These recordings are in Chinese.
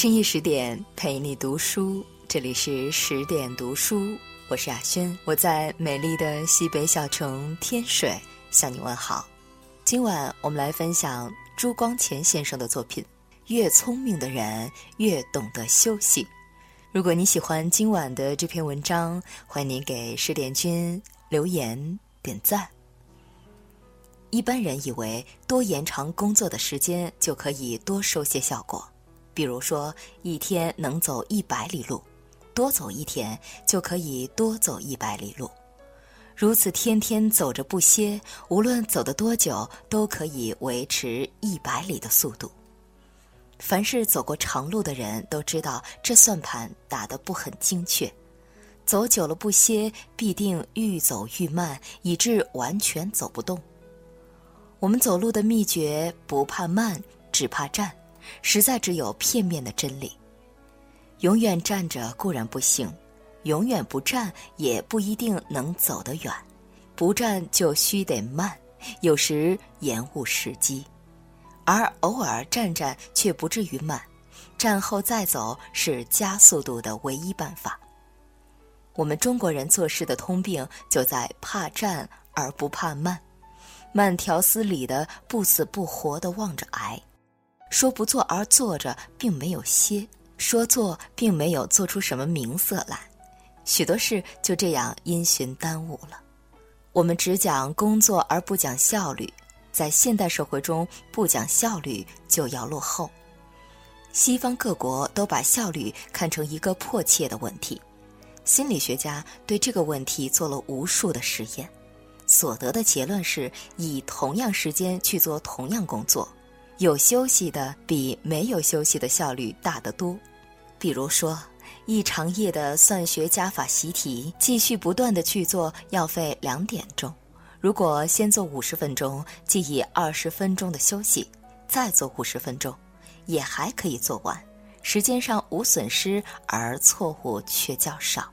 深夜十点陪你读书，这里是十点读书，我是雅轩，我在美丽的西北小城天水向你问好。今晚我们来分享朱光潜先生的作品。越聪明的人越懂得休息。如果你喜欢今晚的这篇文章，欢迎您给十点君留言点赞。一般人以为多延长工作的时间就可以多收些效果。比如说，一天能走一百里路，多走一天就可以多走一百里路。如此天天走着不歇，无论走得多久，都可以维持一百里的速度。凡是走过长路的人都知道，这算盘打得不很精确。走久了不歇，必定愈走愈慢，以致完全走不动。我们走路的秘诀，不怕慢，只怕站。实在只有片面的真理。永远站着固然不行，永远不站也不一定能走得远。不站就须得慢，有时延误时机；而偶尔站站却不至于慢，站后再走是加速度的唯一办法。我们中国人做事的通病就在怕站而不怕慢，慢条斯理的不死不活的望着挨。说不做而做着，并没有歇；说做，并没有做出什么名色来。许多事就这样因循耽误了。我们只讲工作而不讲效率，在现代社会中，不讲效率就要落后。西方各国都把效率看成一个迫切的问题，心理学家对这个问题做了无数的实验，所得的结论是以同样时间去做同样工作。有休息的比没有休息的效率大得多。比如说，一长夜的算学加法习题，继续不断的去做，要费两点钟。如果先做五十分钟，即以二十分钟的休息，再做五十分钟，也还可以做完，时间上无损失，而错误却较少。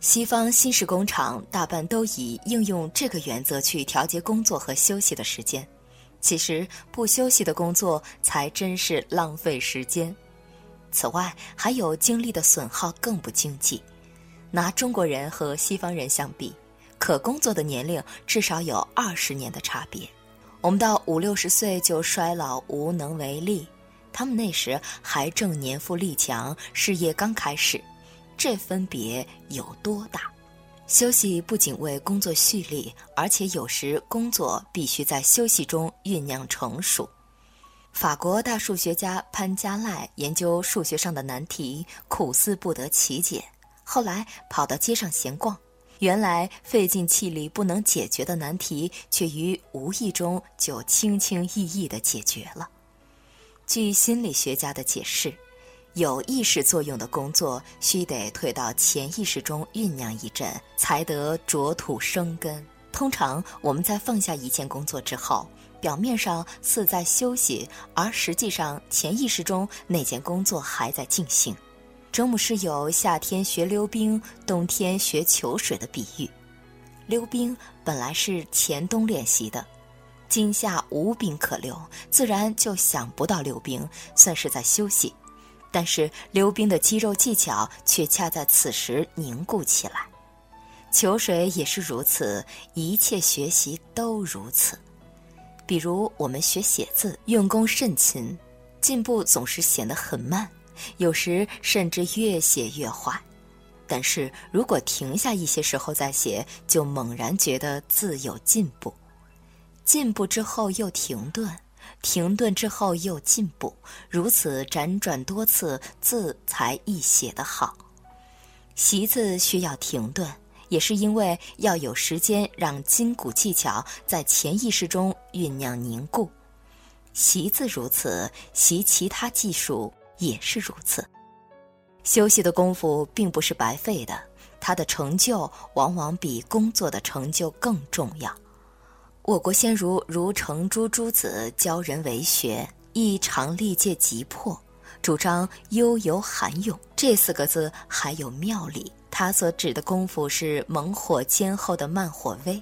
西方新式工厂大半都以应用这个原则去调节工作和休息的时间。其实不休息的工作才真是浪费时间。此外，还有精力的损耗更不经济。拿中国人和西方人相比，可工作的年龄至少有二十年的差别。我们到五六十岁就衰老无能为力，他们那时还正年富力强，事业刚开始，这分别有多大？休息不仅为工作蓄力，而且有时工作必须在休息中酝酿成熟。法国大数学家潘加赖研究数学上的难题，苦思不得其解，后来跑到街上闲逛，原来费尽气力不能解决的难题，却于无意中就轻轻易易地解决了。据心理学家的解释。有意识作用的工作，须得退到潜意识中酝酿一阵，才得着土生根。通常我们在放下一件工作之后，表面上似在休息，而实际上潜意识中那件工作还在进行。周姆是有夏天学溜冰，冬天学球水的比喻。溜冰本来是前冬练习的，今夏无冰可溜，自然就想不到溜冰，算是在休息。但是溜冰的肌肉技巧却恰在此时凝固起来，球水也是如此，一切学习都如此。比如我们学写字，用功甚勤，进步总是显得很慢，有时甚至越写越坏。但是如果停下一些时候再写，就猛然觉得字有进步，进步之后又停顿。停顿之后又进步，如此辗转多次，字才易写得好。习字需要停顿，也是因为要有时间让筋骨技巧在潜意识中酝酿凝固。习字如此，习其他技术也是如此。休息的功夫并不是白费的，它的成就往往比工作的成就更重要。我国先儒如程朱诸子教人为学，亦常历届急迫，主张悠游涵咏。这四个字还有妙理。他所指的功夫是猛火煎后的慢火煨，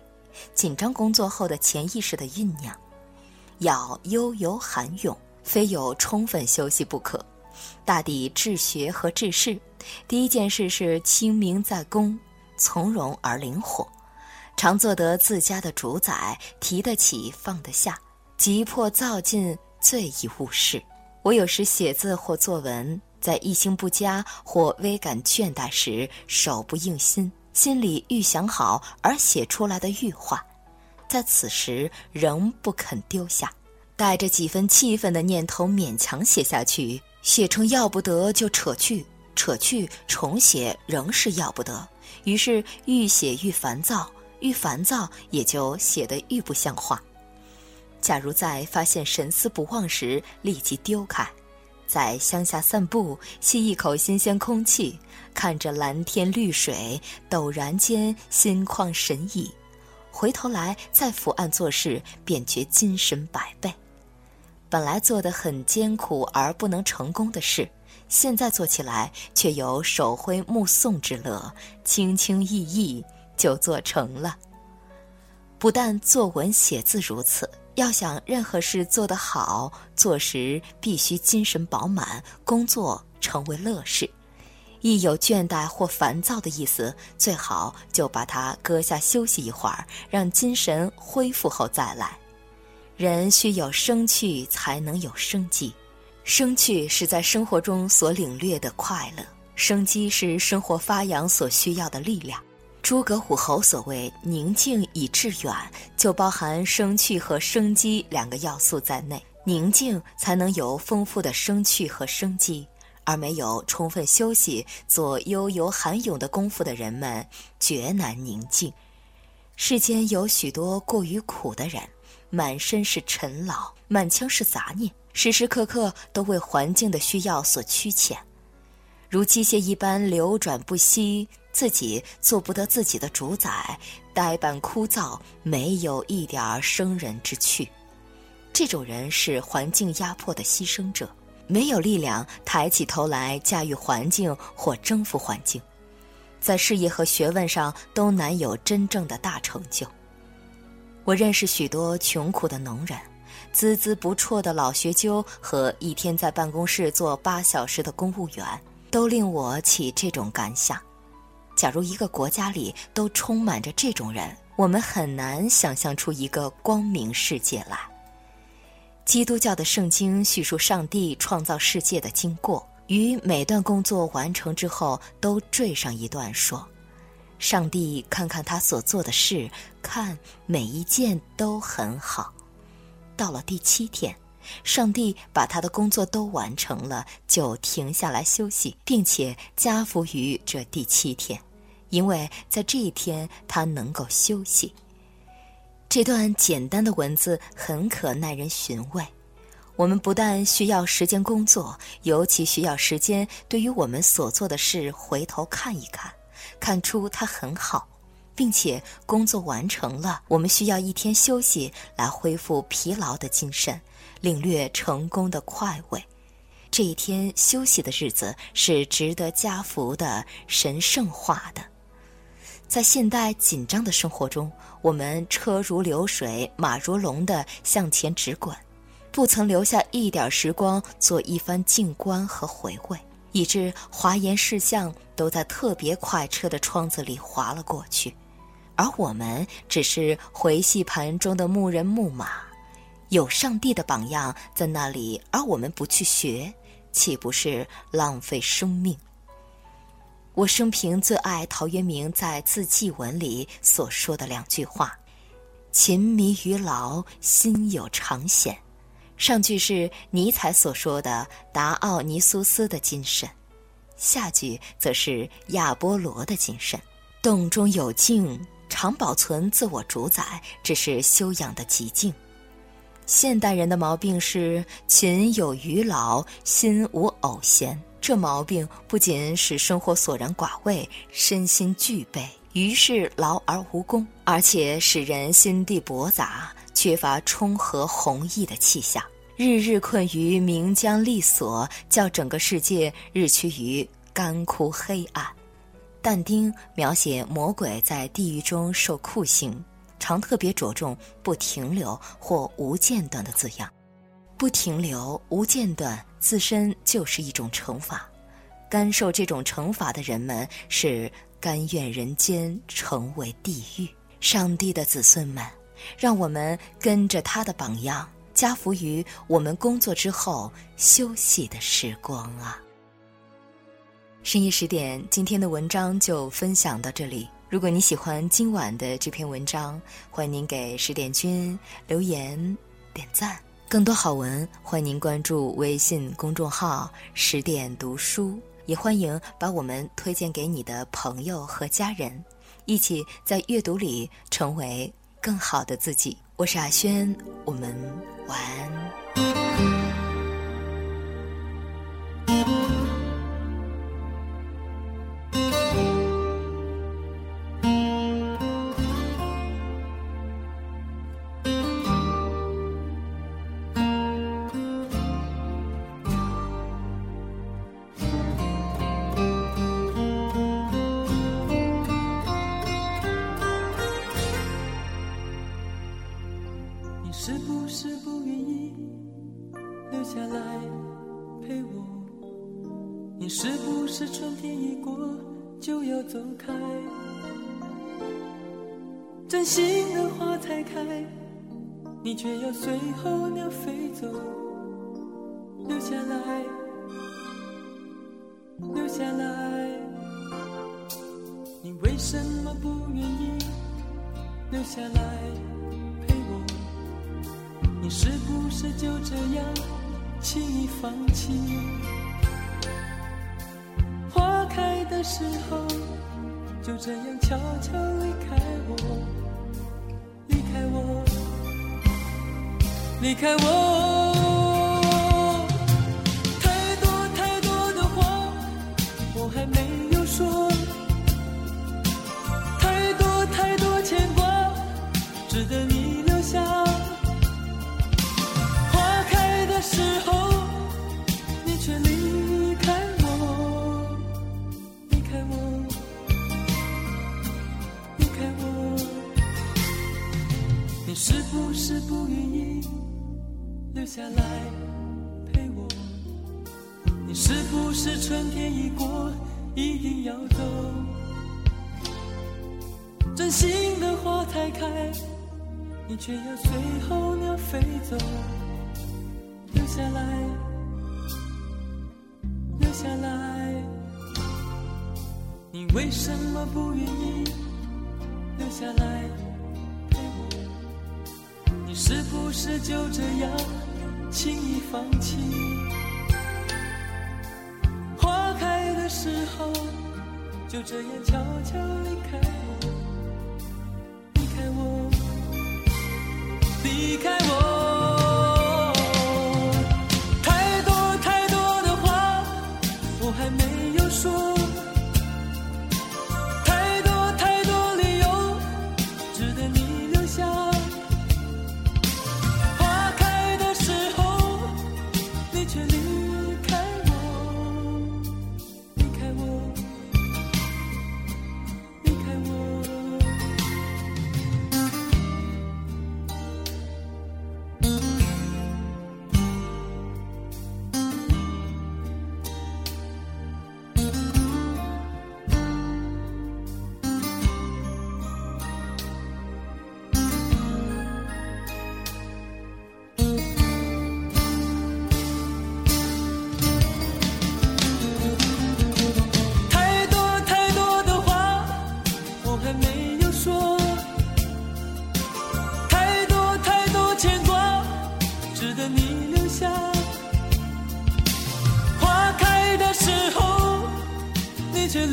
紧张工作后的潜意识的酝酿。要悠游涵咏，非有充分休息不可。大抵治学和治世，第一件事是清明在宫，从容而灵活，常做得自家的主宰，提得起放得下，急迫造进，最易误事。我有时写字或作文，在意兴不佳或微感倦怠时，手不应心，心里预想好而写出来的欲话，在此时仍不肯丢下。带着几分气愤的念头勉强写下去，写成要不得就扯去，扯去重写仍是要不得，于是愈写愈烦躁，愈烦躁也就写得愈不像话。假如在发现神思不忘时立即丢开，在乡下散步，吸一口新鲜空气，看着蓝天绿水，陡然间心旷神怡，回头来再伏案做事，便觉精神百倍。本来做得很艰苦而不能成功的事，现在做起来却有手挥目送之乐，轻轻易易就做成了。不但作文写字如此，要想任何事做得好，做时必须精神饱满，工作成为乐事。一有倦怠或烦躁的意思，最好就把它搁下休息一会儿，让精神恢复后再来。人需有生趣，才能有生机。生趣是在生活中所领略的快乐，生机是生活发扬所需要的力量。诸葛虎侯所谓“宁静以致远”，就包含生趣和生机两个要素在内。宁静才能有丰富的生趣和生机，而没有充分休息、做悠游涵泳的功夫的人们，绝难宁静。世间有许多过于苦的人。满身是尘劳，满腔是杂念，时时刻刻都为环境的需要所驱遣，如机械一般流转不息，自己做不得自己的主宰，呆板枯燥，没有一点生人之趣。这种人是环境压迫的牺牲者，没有力量抬起头来驾驭环境或征服环境，在事业和学问上都难有真正的大成就。我认识许多穷苦的农人，孜孜不辍的老学究和一天在办公室做八小时的公务员，都令我起这种感想：假如一个国家里都充满着这种人，我们很难想象出一个光明世界来。基督教的圣经叙述上帝创造世界的经过，于每段工作完成之后都缀上一段说。上帝看看他所做的事，看每一件都很好。到了第七天，上帝把他的工作都完成了，就停下来休息，并且加福于这第七天，因为在这一天他能够休息。这段简单的文字很可耐人寻味。我们不但需要时间工作，尤其需要时间对于我们所做的事回头看一看。看出他很好，并且工作完成了。我们需要一天休息来恢复疲劳的精神，领略成功的快慰。这一天休息的日子是值得加福的、神圣化的。在现代紧张的生活中，我们车如流水、马如龙地向前直滚，不曾留下一点时光做一番静观和回味。以致华严事项都在特别快车的窗子里滑了过去，而我们只是回戏盘中的牧人牧马，有上帝的榜样在那里，而我们不去学，岂不是浪费生命？我生平最爱陶渊明在自记文里所说的两句话：“勤迷于劳，心有长闲。”上句是尼采所说的达奥尼苏斯的精神，下句则是亚波罗的精神。洞中有静，常保存自我主宰，这是修养的极境。现代人的毛病是勤有余劳，心无偶闲。这毛病不仅使生活索然寡味，身心俱备，于是劳而无功，而且使人心地驳杂。缺乏冲和弘毅的气象，日日困于名缰利锁，叫整个世界日趋于干枯黑暗。但丁描写魔鬼在地狱中受酷刑，常特别着重不停留或无间断的字样。不停留、无间断，自身就是一种惩罚。甘受这种惩罚的人们，是甘愿人间成为地狱。上帝的子孙们，让我们跟着他的榜样，加福于我们工作之后休息的时光啊！深夜十点，今天的文章就分享到这里。如果你喜欢今晚的这篇文章，欢迎您给十点君留言点赞。更多好文，欢迎您关注微信公众号“十点读书”，也欢迎把我们推荐给你的朋友和家人。一起在阅读里成为更好的自己。我是阿轩，我们晚安。是不是春天一过就要走开？真心的花才开，你却要随候鸟飞走。留下来，留下来，你为什么不愿意留下来陪我？你是不是就这样轻易放弃？的时候，就这样悄悄离开我，离开我，离开我。你是不是不愿意留下来陪我，你是不是春天一过一定要走？真心的花才开，你却要随候鸟飞走。留下来，留下来，你为什么不愿意留下来？是不是就这样？轻易放弃，花开的时候，就这样悄悄离开我，离开我，离开我。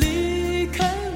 离开。